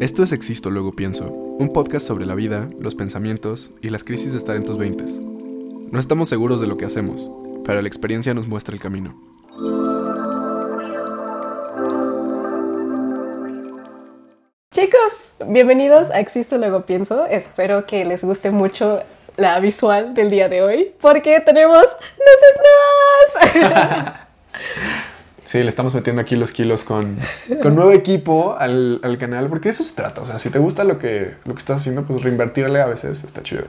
Esto es Existo Luego Pienso, un podcast sobre la vida, los pensamientos y las crisis de estar en tus veintes. No estamos seguros de lo que hacemos, pero la experiencia nos muestra el camino. Chicos, bienvenidos a Existo Luego Pienso. Espero que les guste mucho la visual del día de hoy porque tenemos luces nuevas. Sí, le estamos metiendo aquí los kilos con, con nuevo equipo al, al, canal, porque de eso se trata. O sea, si te gusta lo que, lo que estás haciendo, pues reinvertirle a veces está chido.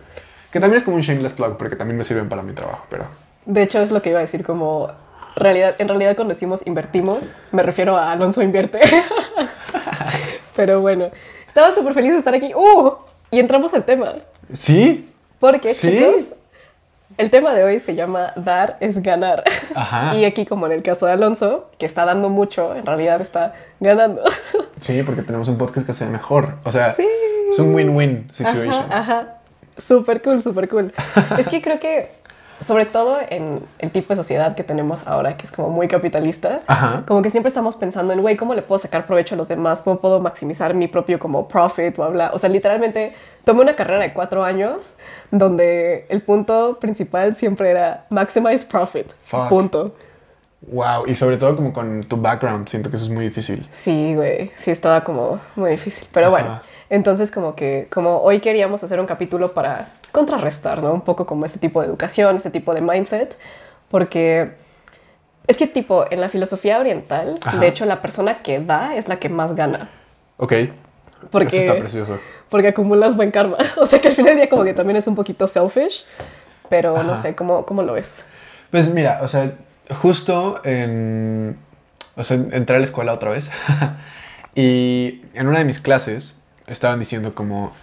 Que también es como un shameless plug, porque también me sirven para mi trabajo, pero... De hecho, es lo que iba a decir, como... Realidad, en realidad cuando decimos invertimos, me refiero a Alonso invierte. pero bueno, estaba súper feliz de estar aquí. ¡Uh! Y entramos al tema. ¿Sí? Porque, ¿Sí? chicos, el tema de hoy se llama Dar es ganar. Ajá. Y aquí, como en el caso de Alonso, que está dando mucho, en realidad está ganando. Sí, porque tenemos un podcast que se ve mejor. O sea, es un win-win situation. Ajá, ajá. Súper cool, súper cool. es que creo que, sobre todo en el tipo de sociedad que tenemos ahora, que es como muy capitalista, Ajá. como que siempre estamos pensando en, güey, ¿cómo le puedo sacar provecho a los demás? ¿Cómo puedo maximizar mi propio como profit? Bla, bla. O sea, literalmente tomé una carrera de cuatro años donde el punto principal siempre era maximize profit. Fuck. Punto. Wow, y sobre todo como con tu background, siento que eso es muy difícil. Sí, güey, sí estaba como muy difícil, pero Ajá. bueno, entonces como que como hoy queríamos hacer un capítulo para contrarrestar, ¿no? Un poco como este tipo de educación, este tipo de mindset, porque es que tipo en la filosofía oriental, Ajá. de hecho la persona que da es la que más gana. Ok. Porque, Eso está precioso. Porque acumulas buen karma. O sea que al final del día como que también es un poquito selfish, pero Ajá. no sé, ¿cómo, ¿cómo lo ves? Pues mira, o sea, justo en... O sea, entré a la escuela otra vez y en una de mis clases estaban diciendo como...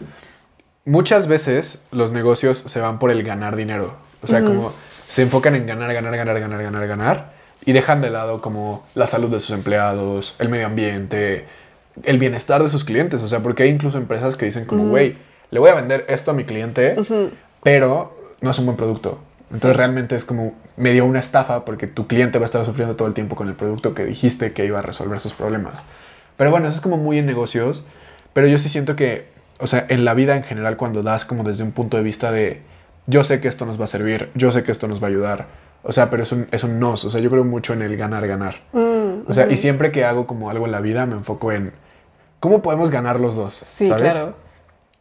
Muchas veces los negocios se van por el ganar dinero. O sea, uh -huh. como se enfocan en ganar, ganar, ganar, ganar, ganar, ganar. Y dejan de lado como la salud de sus empleados, el medio ambiente, el bienestar de sus clientes. O sea, porque hay incluso empresas que dicen como, güey, uh -huh. le voy a vender esto a mi cliente, uh -huh. pero no es un buen producto. Entonces sí. realmente es como medio una estafa porque tu cliente va a estar sufriendo todo el tiempo con el producto que dijiste que iba a resolver sus problemas. Pero bueno, eso es como muy en negocios. Pero yo sí siento que, o sea, en la vida en general cuando das como desde un punto de vista de yo sé que esto nos va a servir, yo sé que esto nos va a ayudar. O sea, pero es un, es un nos. O sea, yo creo mucho en el ganar, ganar. Mm, o sea, mm. y siempre que hago como algo en la vida me enfoco en cómo podemos ganar los dos. Sí, ¿sabes? claro.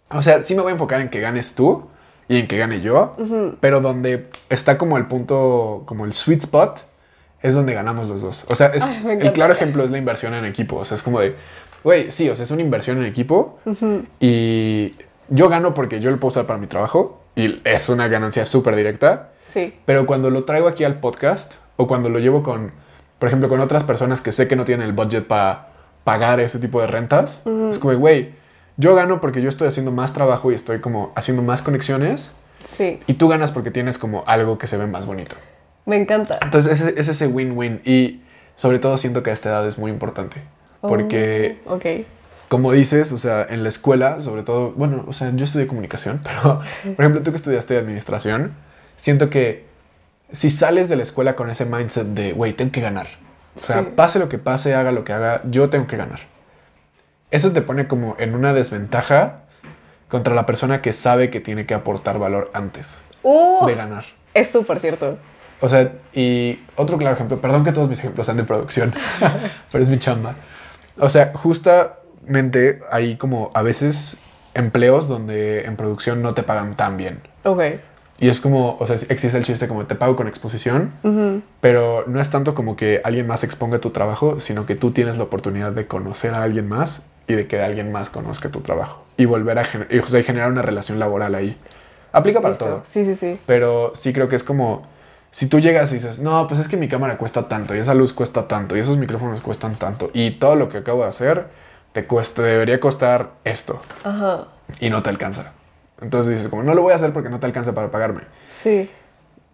O sea, sí me voy a enfocar en que ganes tú y en que gane yo, uh -huh. pero donde está como el punto, como el sweet spot, es donde ganamos los dos. O sea, es, Ay, el claro ejemplo es la inversión en equipo. O sea, es como de, güey, sí, o sea, es una inversión en equipo uh -huh. y yo gano porque yo lo puedo usar para mi trabajo y es una ganancia súper directa. Sí. Pero cuando lo traigo aquí al podcast o cuando lo llevo con, por ejemplo, con otras personas que sé que no tienen el budget para pagar ese tipo de rentas, uh -huh. es como, güey, yo gano porque yo estoy haciendo más trabajo y estoy como haciendo más conexiones. Sí. Y tú ganas porque tienes como algo que se ve más bonito. Me encanta. Entonces es, es ese win-win y sobre todo siento que a esta edad es muy importante. Porque, oh, ok. como dices, o sea, en la escuela, sobre todo, bueno, o sea, yo estudié comunicación, pero, por ejemplo, tú que estudiaste administración, siento que si sales de la escuela con ese mindset de, güey, tengo que ganar. O sea, sí. pase lo que pase, haga lo que haga, yo tengo que ganar eso te pone como en una desventaja contra la persona que sabe que tiene que aportar valor antes uh, de ganar. Es súper cierto. O sea, y otro claro ejemplo, perdón que todos mis ejemplos sean de producción, pero es mi chamba. O sea, justamente hay como a veces empleos donde en producción no te pagan tan bien. Ok. Y es como, o sea, existe el chiste como te pago con exposición, uh -huh. pero no es tanto como que alguien más exponga tu trabajo, sino que tú tienes la oportunidad de conocer a alguien más y de que alguien más conozca tu trabajo y volver a gener y, o sea, generar una relación laboral ahí. Aplica para Listo. todo. Sí, sí, sí. Pero sí creo que es como si tú llegas y dices, no, pues es que mi cámara cuesta tanto y esa luz cuesta tanto y esos micrófonos cuestan tanto y todo lo que acabo de hacer te cuesta, debería costar esto Ajá. y no te alcanza. Entonces dices, como no lo voy a hacer porque no te alcanza para pagarme. Sí.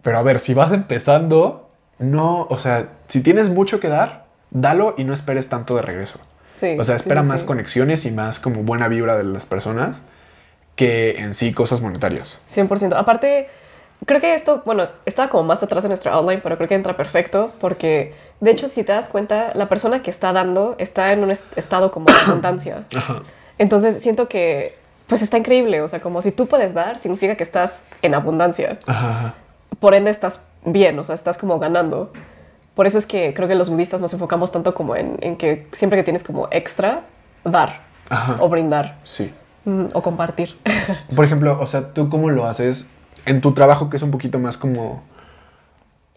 Pero a ver, si vas empezando, no, o sea, si tienes mucho que dar, dalo y no esperes tanto de regreso. Sí. O sea, espera sí, más sí. conexiones y más como buena vibra de las personas que en sí cosas monetarias. 100%. Aparte, creo que esto, bueno, estaba como más atrás de nuestro outline, pero creo que entra perfecto porque, de hecho, si te das cuenta, la persona que está dando está en un est estado como de abundancia. Ajá. Entonces siento que pues está increíble, o sea, como si tú puedes dar, significa que estás en abundancia. Ajá. Por ende estás bien, o sea, estás como ganando. Por eso es que creo que los budistas nos enfocamos tanto como en, en que siempre que tienes como extra, dar o brindar. Sí. Mm, o compartir. Por ejemplo, o sea, ¿tú cómo lo haces en tu trabajo que es un poquito más como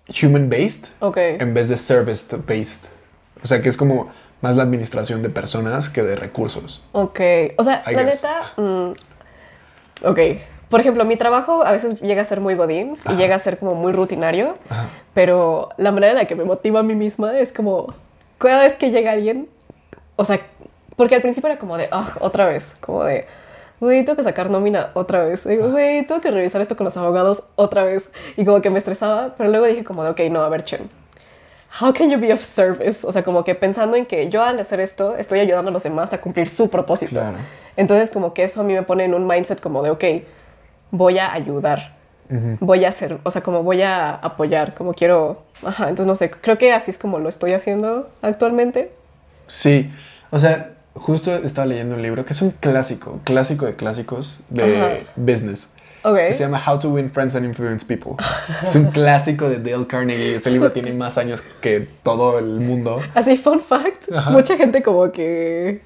human-based Ok. en vez de service-based? O sea, que es como más la administración de personas que de recursos. Ok. O sea, la neta... Mm, ok. Por ejemplo, mi trabajo a veces llega a ser muy godín y llega a ser como muy rutinario, pero la manera en la que me motiva a mí misma es como cada vez que llega alguien, o sea, porque al principio era como de, otra vez, como de, güey, tengo que sacar nómina otra vez. Digo, güey, tengo que revisar esto con los abogados otra vez. Y como que me estresaba, pero luego dije como de, ok, no, a ver, Chen, how can you be of service? O sea, como que pensando en que yo al hacer esto estoy ayudando a los demás a cumplir su propósito. Claro. Entonces como que eso a mí me pone en un mindset como de, ok, voy a ayudar. Voy a hacer, o sea, como voy a apoyar, como quiero, ajá, entonces no sé, creo que así es como lo estoy haciendo actualmente. Sí, o sea, justo estaba leyendo un libro que es un clásico, clásico de clásicos de business. Okay. Que se llama How to Win Friends and Influence People. es un clásico de Dale Carnegie. Ese libro tiene más años que todo el mundo. Así, fun fact. Mucha gente como que...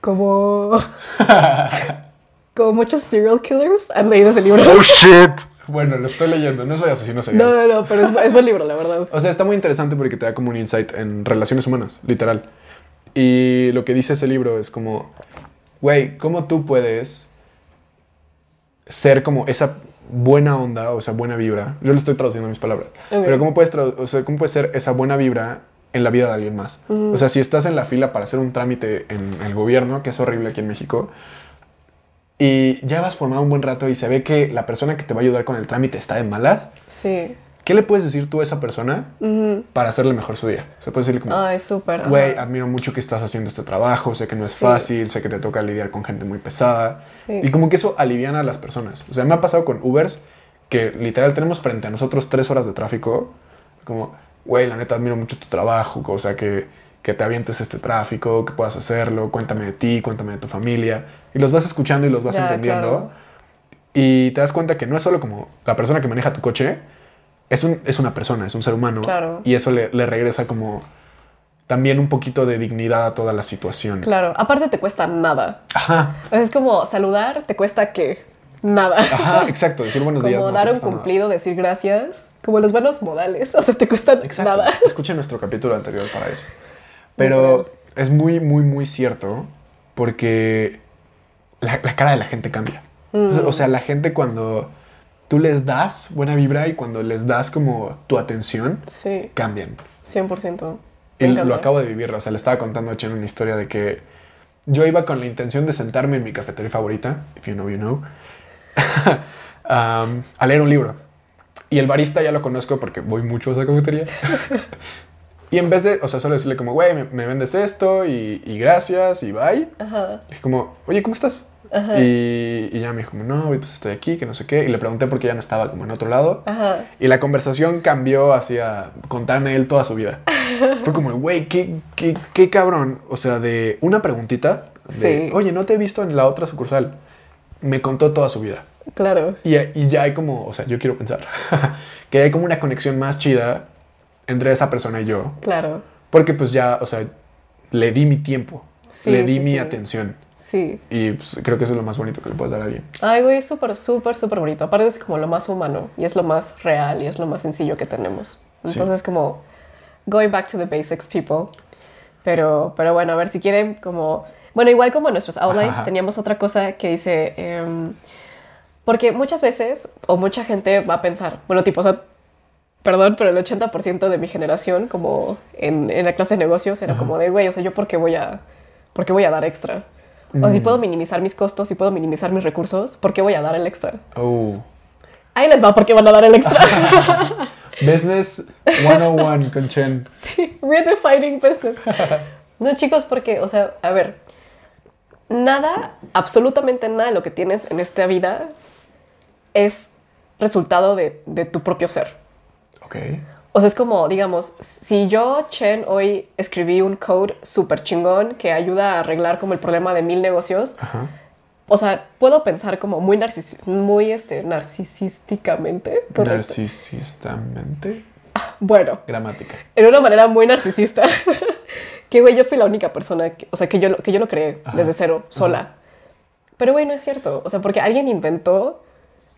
Como... como muchos serial killers han leído ese libro. Oh, shit. Bueno, lo estoy leyendo. No soy asesino serial. No, no, no. Pero es, es buen libro, la verdad. O sea, está muy interesante porque te da como un insight en relaciones humanas, literal. Y lo que dice ese libro es como, güey, ¿cómo tú puedes ser como esa buena onda o esa buena vibra? Yo lo estoy traduciendo mis palabras. Pero ¿cómo puedes, o sea, ¿cómo puedes ser esa buena vibra en la vida de alguien más? O sea, si estás en la fila para hacer un trámite en el gobierno, que es horrible aquí en México, y ya vas formado un buen rato y se ve que la persona que te va a ayudar con el trámite está de malas. Sí. ¿Qué le puedes decir tú a esa persona para hacerle mejor su día? Se puede decirle como, ay, súper. Güey, admiro mucho que estás haciendo este trabajo, sé que no es fácil, sé que te toca lidiar con gente muy pesada. Sí. Y como que eso aliviana a las personas. O sea, me ha pasado con Ubers que literal tenemos frente a nosotros tres horas de tráfico. Como, güey, la neta admiro mucho tu trabajo, o sea, que, que te avientes este tráfico, que puedas hacerlo, cuéntame de ti, cuéntame de tu familia. Y los vas escuchando y los vas entendiendo. Y te das cuenta que no es solo como la persona que maneja tu coche, es, un, es una persona, es un ser humano. Claro. Y eso le, le, regresa como también un poquito de dignidad a toda la situación. Claro, aparte te cuesta nada. Ajá. Es como saludar, te cuesta que nada. Ajá, exacto, decir buenos días. Como dar un cumplido, decir gracias, como los buenos modales, o sea, te cuesta exacto. nada. Escuchen nuestro capítulo anterior para eso. Pero es muy, muy, muy cierto porque la, la cara de la gente cambia. Mm. O sea, la gente cuando tú les das buena vibra y cuando les das como tu atención, sí. cambian. 100%. Y lo acabo de vivir, o sea, le estaba contando a Chen una historia de que yo iba con la intención de sentarme en mi cafetería favorita, if you know, you know, um, a leer un libro. Y el barista ya lo conozco porque voy mucho a esa cafetería. y en vez de, o sea, solo decirle como, güey, me, vendes esto y, y, gracias y bye. Ajá. Es como, oye, ¿cómo estás? Y, y, ya me dijo, no, pues estoy aquí, que no sé qué. Y le pregunté por qué ya no estaba como en otro lado. Y la conversación cambió hacia contarme él toda su vida. Fue como, güey, ¿qué, qué, qué, cabrón. O sea, de una preguntita. De, Oye, no te he visto en la otra sucursal. Me contó toda su vida. Claro. Y, y ya hay como, o sea, yo quiero pensar que hay como una conexión más chida entre esa persona y yo. Claro. Porque pues ya, o sea, le di mi tiempo. le di mi atención. Sí. Y pues, creo que eso es lo más bonito que le puedes dar a alguien. Ay, güey, es súper, súper, súper bonito. Aparte es como lo más humano y es lo más real y es lo más sencillo que tenemos. Entonces, como going back to the basics, people. Pero, pero bueno, a ver si quieren como... Bueno, igual como en nuestros outlines teníamos otra cosa que dice... Em, porque muchas veces, o mucha gente va a pensar, bueno, tipo, o sea, perdón, pero el 80% de mi generación, como en, en, la clase de negocios, era como de, güey, o sea, ¿yo por qué voy a, por qué voy a dar extra? O sea, si mm. puedo minimizar mis costos, si puedo minimizar mis recursos, ¿por qué voy a dar el extra? Oh. Ahí les va, ¿por qué van a dar el extra? business 101 con Chen. Sí, redefining business. No, chicos, porque, o sea, a ver, nada, absolutamente nada de lo que tienes en esta vida es resultado de, de tu propio ser. Ok. O sea, es como, digamos, si yo, Chen, hoy escribí un code súper chingón que ayuda a arreglar como el problema de mil negocios, o sea, puedo pensar como muy, narcis muy este, narcisísticamente. Narcisistamente. Bueno. Gramática. En una manera muy narcisista. que, güey, yo fui la única persona, que, o sea, que yo, que yo lo creé desde cero, sola. Pero, güey, no es cierto. O sea, porque alguien inventó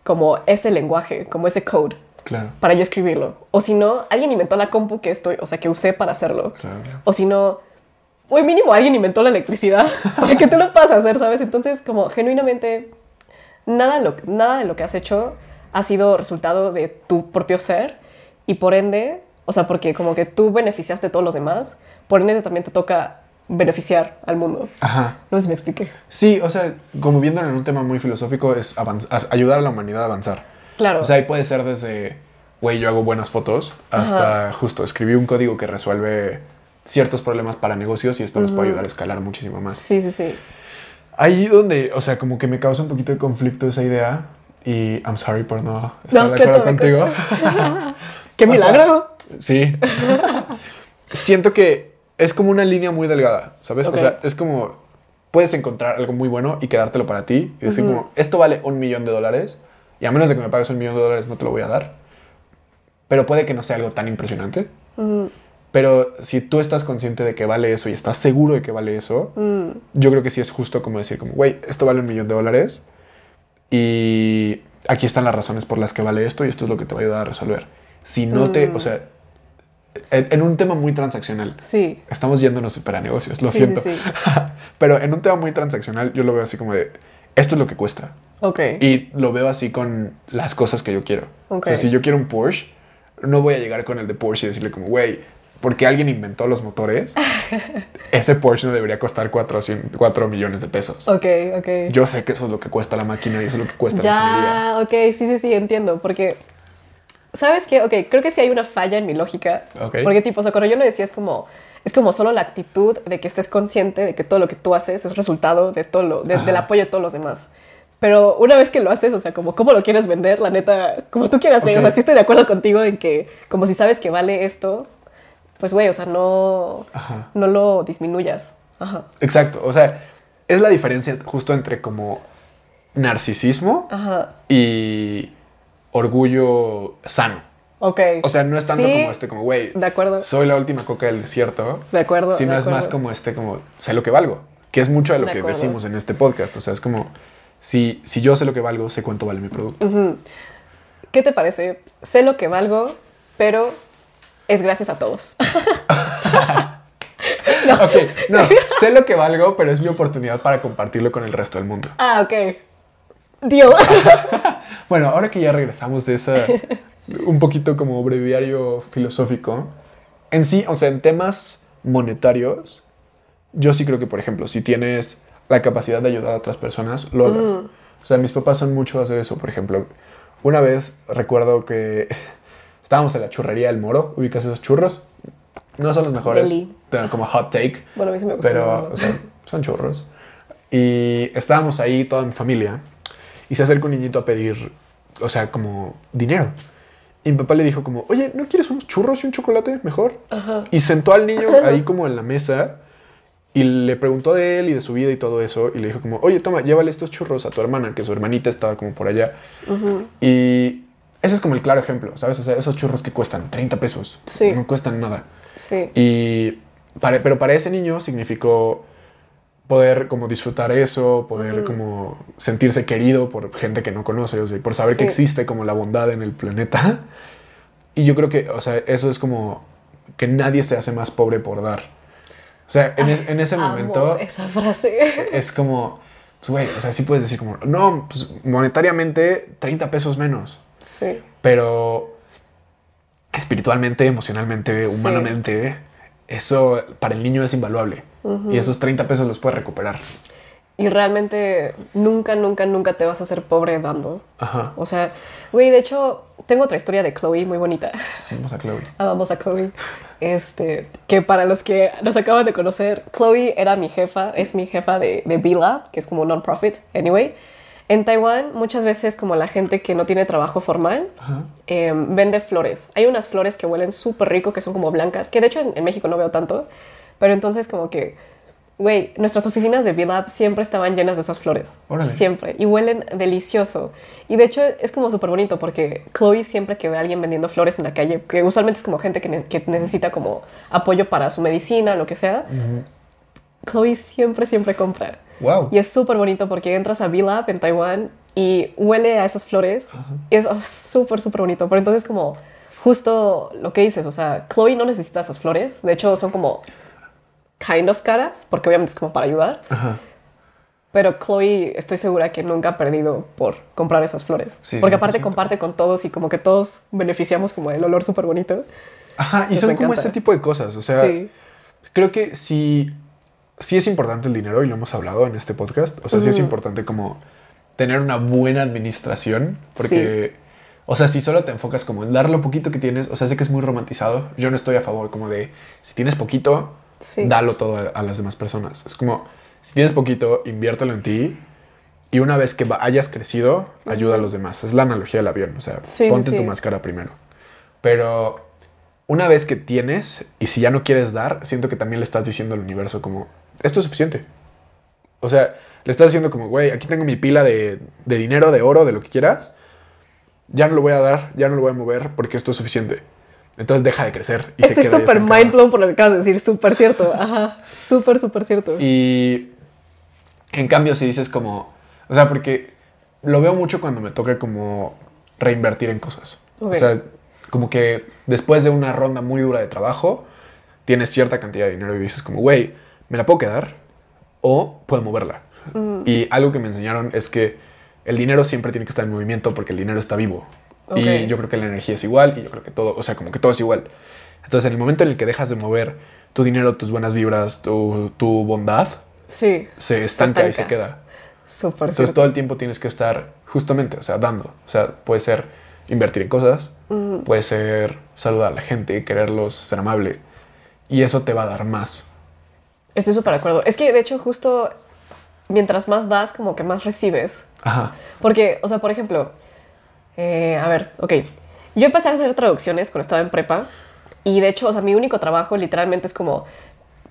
como ese lenguaje, como ese code. Claro. Para yo escribirlo. O si no, alguien inventó la compu que estoy, o sea, que usé para hacerlo. Claro. O si no, güey, mínimo alguien inventó la electricidad para que tú lo puedas hacer, ¿sabes? Entonces, como genuinamente, nada, lo, nada de lo que has hecho ha sido resultado de tu propio ser y por ende, o sea, porque como que tú beneficiaste a todos los demás, por ende también te toca beneficiar al mundo. Ajá. No sé si me expliqué. Sí, o sea, como viéndolo en un tema muy filosófico, es ayudar a la humanidad a avanzar. Claro. O sea, ahí puede ser desde, güey, yo hago buenas fotos, hasta justo escribí un código que resuelve ciertos problemas para negocios y esto nos puede ayudar a escalar muchísimo más. Sí, sí, sí. Ahí donde, o sea, como que me causa un poquito de conflicto esa idea y I'm sorry por no estar de acuerdo contigo. ¡Qué milagro! sí. Siento que es como una línea muy delgada, ¿sabes? O sea, es como puedes encontrar algo muy bueno y quedártelo para ti y decir como, esto vale un millón de dólares y a menos de que me pagues un millón de dólares no te lo voy a dar. Pero puede que no sea algo tan impresionante. Pero si tú estás consciente de que vale eso y estás seguro de que vale eso, mm. yo creo que sí es justo como decir como, güey, esto vale un millón de dólares y aquí están las razones por las que vale esto y esto es lo que te va a ayudar a resolver. Si no te, mm. o sea, en, un tema muy transaccional. Sí. Estamos yéndonos para negocios, lo siento. Pero en un tema muy transaccional yo lo veo así como de, esto es lo que cuesta. Ok. Y lo veo así con las cosas que yo quiero. Ok. si yo quiero un Porsche, no voy a llegar con el de Porsche y decirle como, güey, porque alguien inventó los motores, ese Porsche no debería costar 4, 4 millones de pesos. Ok, ok. Yo sé que eso es lo que cuesta la máquina y eso es lo que cuesta ya, la ingeniería. ok, sí, sí, sí, entiendo. Porque, ¿sabes qué? Ok, creo que sí hay una falla en mi lógica. Porque, tipo, o sea, cuando yo lo decía es como, es como solo la actitud de que estés consciente de que todo lo que tú haces es resultado de todo lo, del apoyo de todos los demás. Pero una vez que lo haces, o sea, como cómo lo quieres vender, la neta, como tú quieras, o sea, sí estoy de acuerdo contigo en que, como si sabes que vale esto, pues güey, o sea, no, no lo disminuyas. Ajá. Exacto, o sea, es la diferencia justo entre como narcisismo y orgullo sano. Ok. O sea, no es tanto como este, como, güey. De acuerdo. Soy la última coca del desierto. De acuerdo. Sino es más como este, como, sé lo que valgo. Que es mucho de lo que decimos en este podcast. O sea, es como, si, si yo sé lo que valgo, sé cuánto vale mi producto. ¿Qué te parece? Sé lo que valgo, pero es gracias a todos. no. Ok, no, sé lo que valgo, pero es mi oportunidad para compartirlo con el resto del mundo. Ah, ok. Dios. bueno, ahora que ya regresamos de ese un poquito como breviario filosófico, en sí, o sea, en temas monetarios, yo sí creo que, por ejemplo, si tienes la capacidad de ayudar a otras personas, lo hagas. Mm. O sea, mis papás son mucho a hacer eso. Por ejemplo, una vez recuerdo que Estábamos en la churrería del Moro, ubicas esos churros. No son los mejores, como hot take. Bueno, a mí sí me gusta. Pero, o sea, son churros. Y estábamos ahí, toda mi familia, y se acerca un niñito a pedir, o sea, como dinero. Y mi papá le dijo como, oye, ¿no quieres unos churros y un chocolate mejor? Ajá. Y sentó al niño ahí como en la mesa y le preguntó de él y de su vida y todo eso. Y le dijo como, oye, toma, llévale estos churros a tu hermana, que su hermanita estaba como por allá. Y ese es como el claro ejemplo, ¿sabes? O sea, esos churros que cuestan 30 pesos. Sí. No cuestan nada. Sí. Y pero para ese niño significó poder como disfrutar eso, poder como sentirse querido por gente que no conoce, o sea, por saber que existe como la bondad en el planeta. Y yo creo que, o sea, eso es como que nadie se hace más pobre por dar. O sea, en, en ese momento... Esa frase. Es como, pues, güey, o sea, sí puedes decir como, no, pues monetariamente 30 pesos menos. Sí. Pero espiritualmente, emocionalmente, humanamente, eso para el niño es invaluable. Y esos 30 pesos los puedes recuperar. Y realmente nunca, nunca, nunca te vas a hacer pobre dando. Ajá. O sea, güey, de hecho, tengo otra historia de Chloe muy bonita. Vamos a Chloe. Ah, vamos a Chloe. Este, que para los que nos acaban de conocer, Chloe era mi jefa, es mi jefa de, de B-Lab, que es como non-profit, anyway. En Taiwán, muchas veces, como la gente que no tiene trabajo formal, em, vende flores. Hay unas flores que huelen súper rico, que son como blancas, que de hecho en, México no veo tanto, pero entonces, como que, güey, nuestras oficinas de B-Lab siempre estaban llenas de esas flores. Siempre. Y huelen delicioso. Y de hecho, es como súper bonito porque Chloe, siempre que ve a alguien vendiendo flores en la calle, que usualmente es como gente que, necesita como apoyo para su medicina, lo que sea, Chloe siempre, siempre compra. Y es súper bonito porque entras a Villa en Taiwán y huele a esas flores. Es súper, súper bonito. Pero entonces como justo lo que dices, o sea, Chloe no necesita esas flores. De hecho, son como kind of caras, porque obviamente es como para ayudar. Pero Chloe estoy segura que nunca ha perdido por comprar esas flores. porque aparte comparte con todos y como que todos beneficiamos como del olor súper bonito. Ajá, y son como ese tipo de cosas. O sea, creo que si sí es importante el dinero y lo hemos hablado en este podcast. O sea, sí es importante como tener una buena administración porque, o sea, si solo te enfocas como en dar lo poquito que tienes, o sea, sé que es muy romantizado. Yo no estoy a favor como de, si tienes poquito, dalo todo a, las demás personas. Es como, si tienes poquito, inviértelo en ti y una vez que hayas crecido, ayuda a los demás. Es la analogía del avión, o sea, ponte tu máscara primero. Pero una vez que tienes y si ya no quieres dar, siento que también le estás diciendo al universo como, esto es suficiente. O sea, le estás diciendo como, güey, aquí tengo mi pila de, dinero, de oro, de lo que quieras. Ya no lo voy a dar, ya no lo voy a mover porque esto es suficiente. Entonces deja de crecer. Y Estoy súper mind blown por lo que acabas de decir, súper cierto. Ajá, súper, súper cierto. Y en cambio, si dices como, o sea, porque lo veo mucho cuando me toca como reinvertir en cosas. O sea, como que después de una ronda muy dura de trabajo, tienes cierta cantidad de dinero y dices como, güey, me la puedo quedar o puedo moverla. Y algo que me enseñaron es que el dinero siempre tiene que estar en movimiento porque el dinero está vivo. Y yo creo que la energía es igual y yo creo que todo, o sea, como que todo es igual. Entonces, en el momento en el que dejas de mover tu dinero, tus buenas vibras, tu, tu bondad, sí, se estanca, y se queda. Súper Entonces, todo el tiempo tienes que estar justamente, o sea, dando. O sea, puede ser invertir en cosas, puede ser saludar a la gente, quererlos, ser amable. Y eso te va a dar más. Estoy súper de acuerdo. Es que de hecho justo mientras más das, como que más recibes. Ajá. Porque, o sea, por ejemplo, eh, a ver, ok. Yo empecé a hacer traducciones cuando estaba en prepa y de hecho, o sea, mi único trabajo literalmente es como,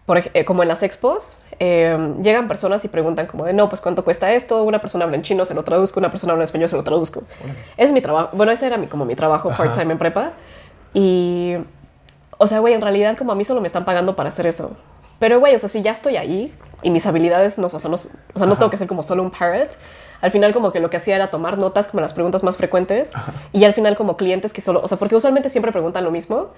por, eh, como en las expos, em, llegan personas y preguntan como de, no, pues cuánto cuesta esto, una persona habla en chino, se lo traduzco, una persona habla en español, se lo traduzco. Es mi trabajo, bueno, ese era mi, como mi trabajo part-time en prepa y, o sea, güey, en realidad como a mí solo me están pagando para hacer eso. Pero, güey, o sea, si ya estoy ahí y mis habilidades no, o sea, no, o sea, no tengo que ser como solo un parrot, al final como que lo que hacía era tomar notas como las preguntas más frecuentes y al final como clientes que solo, o sea, porque usualmente siempre preguntan lo mismo,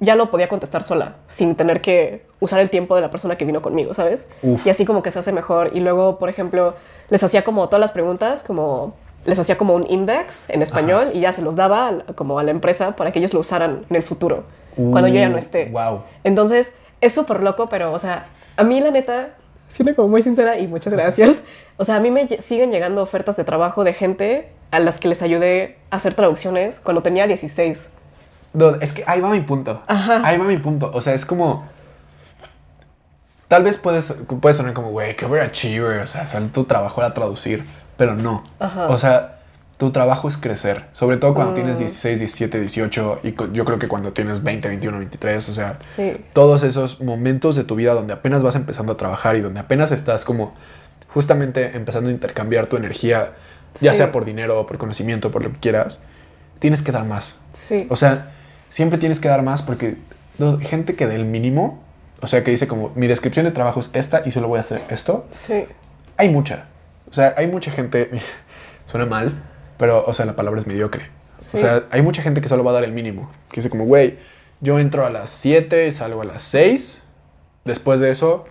ya lo podía contestar sola, sin tener que usar el tiempo de la persona que vino conmigo, ¿sabes? Y así como que se hace mejor. Y luego, por ejemplo, les hacía como todas las preguntas, como les hacía como un index en español y ya se los daba como a la empresa para que ellos lo usaran en el futuro, cuando yo ya no esté. Wow. Entonces, es súper loco, pero, o sea, a mí la neta, siendo como muy sincera y muchas gracias, o sea, a mí me siguen llegando ofertas de trabajo de gente a las que les ayudé a hacer traducciones cuando tenía 16. es que ahí va mi punto. Ahí va mi punto. O sea, es como... Tal vez puedes, puedes sonar como, güey, qué overachiever, o sea, tu trabajo era traducir, pero no. O sea, tu trabajo es crecer, sobre todo cuando tienes 16, 17, 18 y yo creo que cuando tienes 20, 21, 23, o sea, todos esos momentos de tu vida donde apenas vas empezando a trabajar y donde apenas estás como justamente empezando a intercambiar tu energía, ya sea por dinero, o por conocimiento, por lo que quieras, tienes que dar más. Sí. O sea, siempre tienes que dar más porque gente que del mínimo, o sea, que dice como mi descripción de trabajo es esta y solo voy a hacer esto. Sí. Hay mucha. O sea, hay mucha gente, suena mal, pero, o sea, la palabra es mediocre. O sea, hay mucha gente que solo va a dar el mínimo. Que dice como, güey, yo entro a las 7 y salgo a las 6. Después de eso,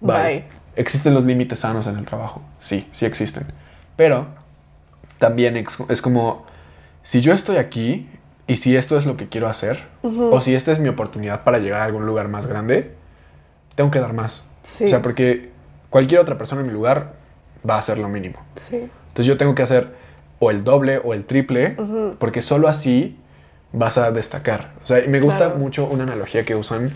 bye. ¿Existen los límites sanos en el trabajo? Sí, sí existen. Pero también es, como, si yo estoy aquí y si esto es lo que quiero hacer, o si esta es mi oportunidad para llegar a algún lugar más grande, tengo que dar más. Sí. O sea, porque cualquier otra persona en mi lugar va a hacer lo mínimo. Sí. Entonces yo tengo que hacer o el doble o el triple, porque solo así vas a destacar. O sea, me gusta mucho una analogía que usan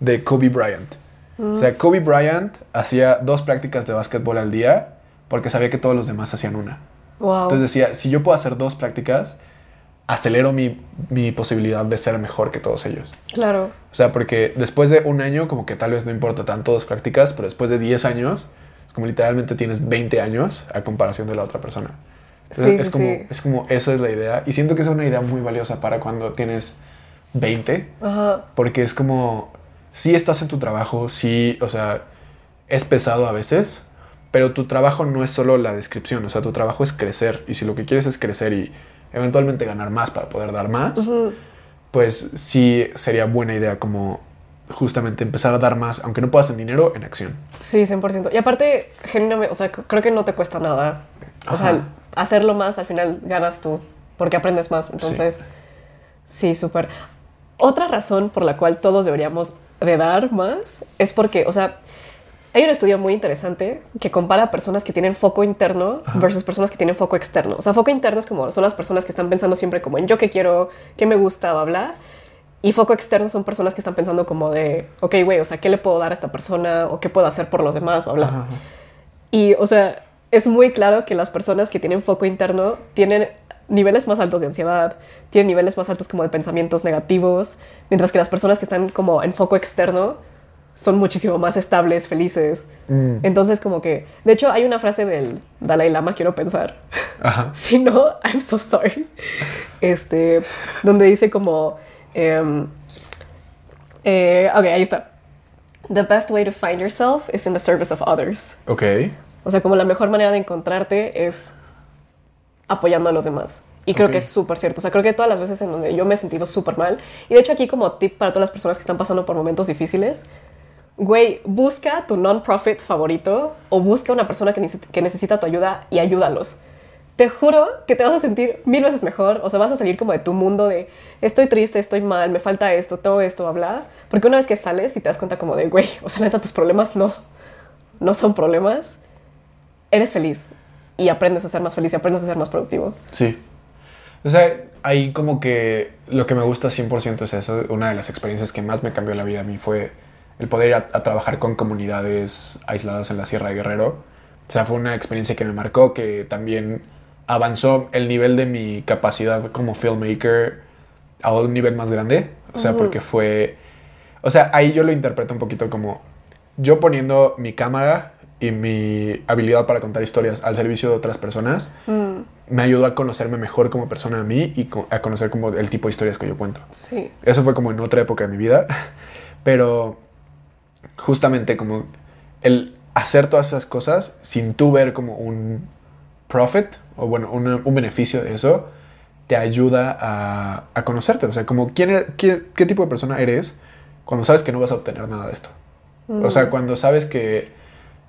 de Kobe Bryant. O sea, Kobe Bryant hacía dos prácticas de básquetbol al día porque sabía que todos los demás hacían una. Entonces decía, si yo puedo hacer dos prácticas, acelero mi, mi, posibilidad de ser mejor que todos ellos. Claro. O sea, porque después de un año, como que tal vez no importa tanto dos prácticas, pero después de 10 años, es como literalmente tienes 20 años a comparación de la otra persona. Sí, es, como, es como, esa es la idea. Y siento que es una idea muy valiosa para cuando tienes 20. Ajá. Porque es como, si estás en tu trabajo, sí, o sea, es pesado a veces, pero tu trabajo no es solo la descripción, o sea, tu trabajo es crecer. Y si lo que quieres es crecer y eventualmente ganar más para poder dar más, pues sí sería buena idea como justamente empezar a dar más, aunque no puedas en dinero, en acción. Sí, 100%. Y aparte, genuinamente, o sea, creo que no te cuesta nada. O sea, hacerlo más, al final ganas tú, porque aprendes más. Entonces, sí, súper. Otra razón por la cual todos deberíamos de dar más es porque, o sea, hay un estudio muy interesante que compara personas que tienen foco interno versus personas que tienen foco externo. O sea, foco interno es como son las personas que están pensando siempre como en yo qué quiero, qué me gusta, bla, bla. Y foco externo son personas que están pensando como de, ok, güey, o sea, ¿qué le puedo dar a esta persona? ¿O qué puedo hacer por los demás? Bla, bla. Y, o sea, es muy claro que las personas que tienen foco interno tienen niveles más altos de ansiedad, tienen niveles más altos como de pensamientos negativos, mientras que las personas que están como en foco externo son muchísimo más estables, felices. Mm. Entonces, como que, de hecho, hay una frase del Dalai Lama, quiero pensar. si no, I'm so sorry. Este, donde dice como, um, eh, ok, ahí está. The best way to find yourself is in the service of others. Ok. O sea, como la mejor manera de encontrarte es apoyando a los demás. Y creo que es súper cierto. O sea, creo que todas las veces en donde yo me he sentido súper mal, y de hecho aquí como tip para todas las personas que están pasando por momentos difíciles, güey, busca tu non-profit favorito o busca una persona que, que necesita tu ayuda y ayúdalos. Te juro que te vas a sentir mil veces mejor. O sea, vas a salir como de tu mundo de estoy triste, estoy mal, me falta esto, todo esto, hablar. Porque una vez que sales y te das cuenta como de, güey, o sea, neta, tus problemas no, no son problemas, eres feliz y aprendes a ser más feliz y aprendes a ser más productivo. Sí. O sea, ahí como que lo que me gusta 100% es eso. Una de las experiencias que más me cambió la vida a mí fue el poder ir a, trabajar con comunidades aisladas en la Sierra de Guerrero. O sea, fue una experiencia que me marcó, que también avanzó el nivel de mi capacidad como filmmaker a un nivel más grande. O sea, porque fue... O sea, ahí yo lo interpreto un poquito como yo poniendo mi cámara y mi habilidad para contar historias al servicio de otras personas mm. me ayudó a conocerme mejor como persona a mí y a conocer como el tipo de historias que yo cuento. Sí. Eso fue como en otra época de mi vida, pero justamente como el hacer todas esas cosas sin tú ver como un profit o bueno, un, beneficio de eso, te ayuda a, conocerte. O sea, como quién, e-, qué, qué, tipo de persona eres cuando sabes que no vas a obtener nada de esto. O sea, mm. cuando sabes que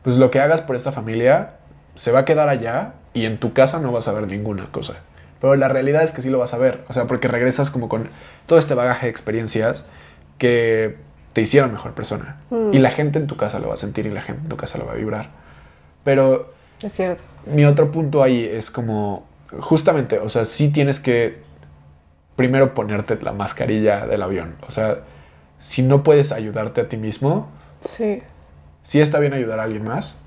pues lo que hagas por esta familia se va a quedar allá y en tu casa no vas a ver ninguna cosa. Pero la realidad es que sí lo vas a ver. O sea, porque regresas como con todo este bagaje de experiencias que te hicieron mejor persona. Mm. Y la gente en tu casa lo va a sentir y la gente en tu casa lo va a vibrar. Pero... Es cierto. Mi otro punto ahí es como, justamente, o sea, sí tienes que primero ponerte la mascarilla del avión. O sea, si no puedes ayudarte a ti mismo, sí. Sí está bien ayudar a alguien más,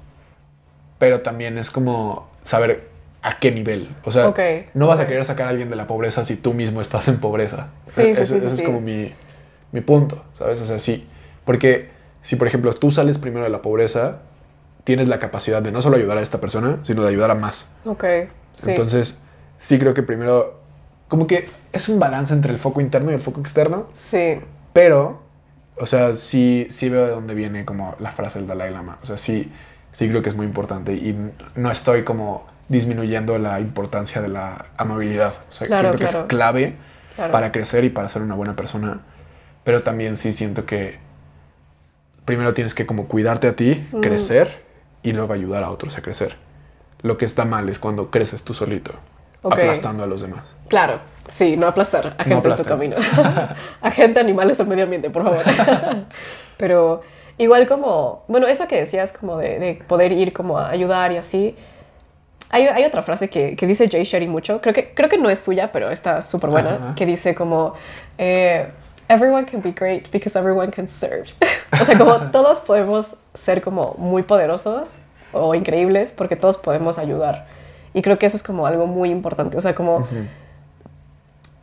pero también es como saber a qué nivel. O sea, no vas a querer sacar a alguien de la pobreza si tú mismo estás en pobreza. Sí, sí, sí, Ese es como mi, mi punto, ¿sabes? O sea, sí. Porque si, por ejemplo, tú sales primero de la pobreza, tienes la capacidad de no solo ayudar a esta persona, sino de ayudar a más. Ok, sí. Entonces, sí creo que primero, como que es un balance entre el foco interno y el foco externo. Sí. Pero, o sea, sí, sí veo de dónde viene como la frase del Dalai Lama. O sea, sí, sí creo que es muy importante y no estoy como disminuyendo la importancia de la amabilidad. O sea, siento que es clave para crecer y para ser una buena persona pero también sí siento que primero tienes que como cuidarte a ti, crecer y luego ayudar a otros a crecer. Lo que está mal es cuando creces tú solito, aplastando a los demás. Claro, sí, no aplastar a gente en tu camino. a gente, animales o medio ambiente, por favor. Pero igual como, bueno, eso que decías como de, poder ir como a ayudar y así. Hay, hay otra frase que, que, dice Jay Sherry mucho, creo que, creo que no es suya, pero está súper buena, que dice como, eh, everyone can be great because everyone can serve. o sea, como todos podemos ser como muy poderosos o increíbles porque todos podemos ayudar. Y creo que eso es como algo muy importante. O sea, como...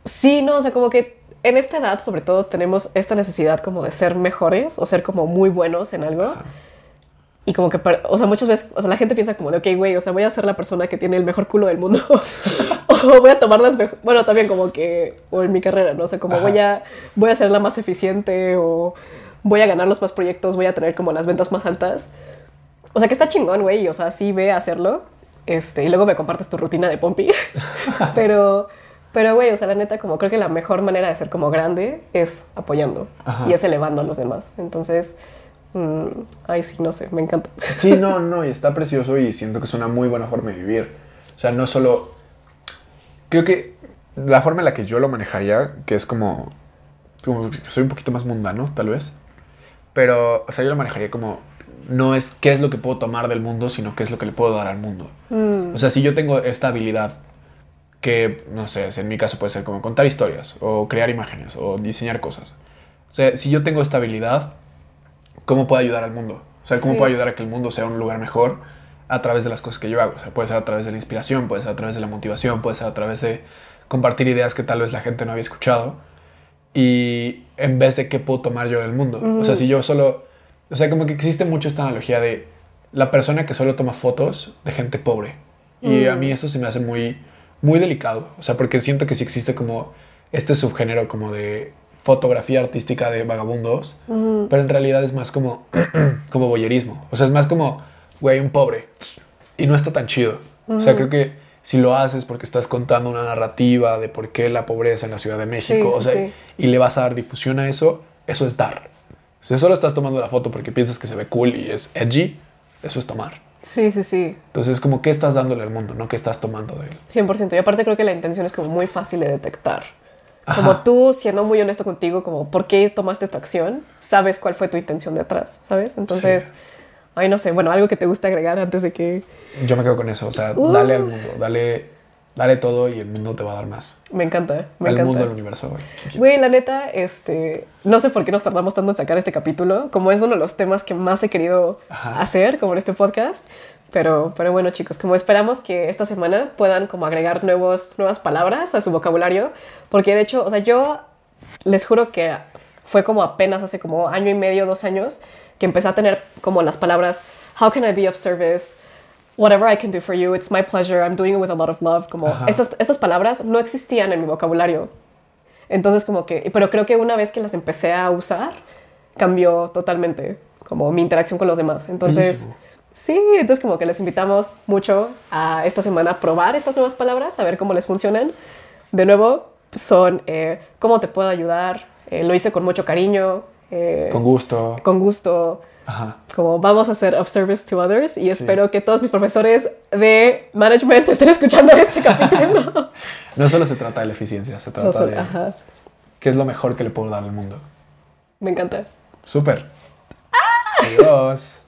Sí, no, o sea, como que en esta edad, sobre todo, tenemos esta necesidad como de ser mejores o ser como muy buenos en algo. Y como que, o sea, muchas veces, o sea, la gente piensa como de, ok, güey, o sea, voy a ser la persona que tiene el mejor culo del mundo. o voy a tomar las mejores, bueno, también como que, o en mi carrera, ¿no? O sea, como voy a, voy a ser la más eficiente o voy a ganar los más proyectos, voy a tener como las ventas más altas. O sea, que está chingón, güey, o sea, sí ve a hacerlo. Este, y luego me compartes tu rutina de Pompi. pero, pero, güey, o sea, la neta, como creo que la mejor manera de ser como grande es apoyando y es elevando a los demás. Entonces, mm, ay, sí, no sé, me encanta. Sí, no, no, y está precioso y siento que es una muy buena forma de vivir. O sea, no solo. Creo que la forma en la que yo lo manejaría, que es como. como soy un poquito más mundano, tal vez. Pero, o sea, yo lo manejaría como. No es qué es lo que puedo tomar del mundo, sino qué es lo que le puedo dar al mundo. Mm. O sea, si yo tengo esta habilidad que, no sé, en mi caso puede ser como contar historias o crear imágenes o diseñar cosas. O sea, si yo tengo esta habilidad, ¿cómo puedo ayudar al mundo? O sea, ¿cómo puedo ayudar a que el mundo sea un lugar mejor a través de las cosas que yo hago? O sea, puede ser a través de la inspiración, puede ser a través de la motivación, puede ser a través de compartir ideas que tal vez la gente no había escuchado. Y en vez de qué puedo tomar yo del mundo. O sea, si yo solo... O sea, como que existe mucho esta analogía de la persona que solo toma fotos de gente pobre. Y a mí eso se me hace muy muy delicado. O sea, porque siento que sí existe como este subgénero como de fotografía artística de vagabundos, pero en realidad es más como, como boyerismo. O sea, es más como, güey, un pobre. Y no está tan chido. O sea, creo que si lo haces porque estás contando una narrativa de por qué la pobreza en la Ciudad de México, o sea, y le vas a dar difusión a eso, eso es dar. Si solo estás tomando la foto porque piensas que se ve cool y es edgy, eso es tomar. Sí, sí, sí. Entonces, como, ¿qué estás dándole al mundo, no? ¿Qué estás tomando de él? 100%. Y aparte creo que la intención es como muy fácil de detectar. Como tú, siendo muy honesto contigo, como, ¿por qué tomaste esta acción? Sabes cuál fue tu intención de atrás, ¿sabes? Entonces, ay, no sé, bueno, algo que te gusta agregar antes de que... Yo me quedo con eso, o sea, dale al mundo, dale Dale todo y el mundo te va a dar más. Me encanta, me el encanta. mundo, el universo, güey. Güey, la neta, este, no sé por qué nos tardamos tanto en sacar este capítulo, como es uno de los temas que más he querido hacer, como en este podcast. Pero, pero bueno, chicos, como esperamos que esta semana puedan como agregar nuevos, nuevas palabras a su vocabulario, porque de hecho, o sea, yo les juro que fue como apenas hace como año y medio, dos años, que empecé a tener como las palabras, how can I be of service? Whatever I can do for you, it's my pleasure, I'm doing it with a lot of love, como estas, estas palabras no existían en mi vocabulario. Entonces como que, pero creo que una vez que las empecé a usar, cambió totalmente como mi interacción con los demás. Entonces, sí, entonces como que les invitamos mucho a esta semana a probar estas nuevas palabras, a ver cómo les funcionan. De nuevo, son eh, cómo te puedo ayudar, eh, lo hice con mucho cariño. Eh, con gusto. Con gusto. Como vamos a hacer of service to others y espero que todos mis profesores de management estén escuchando este capítulo. no solo se trata de la eficiencia, se trata de qué es lo mejor que le puedo dar al mundo. Me encanta. Súper. Adiós.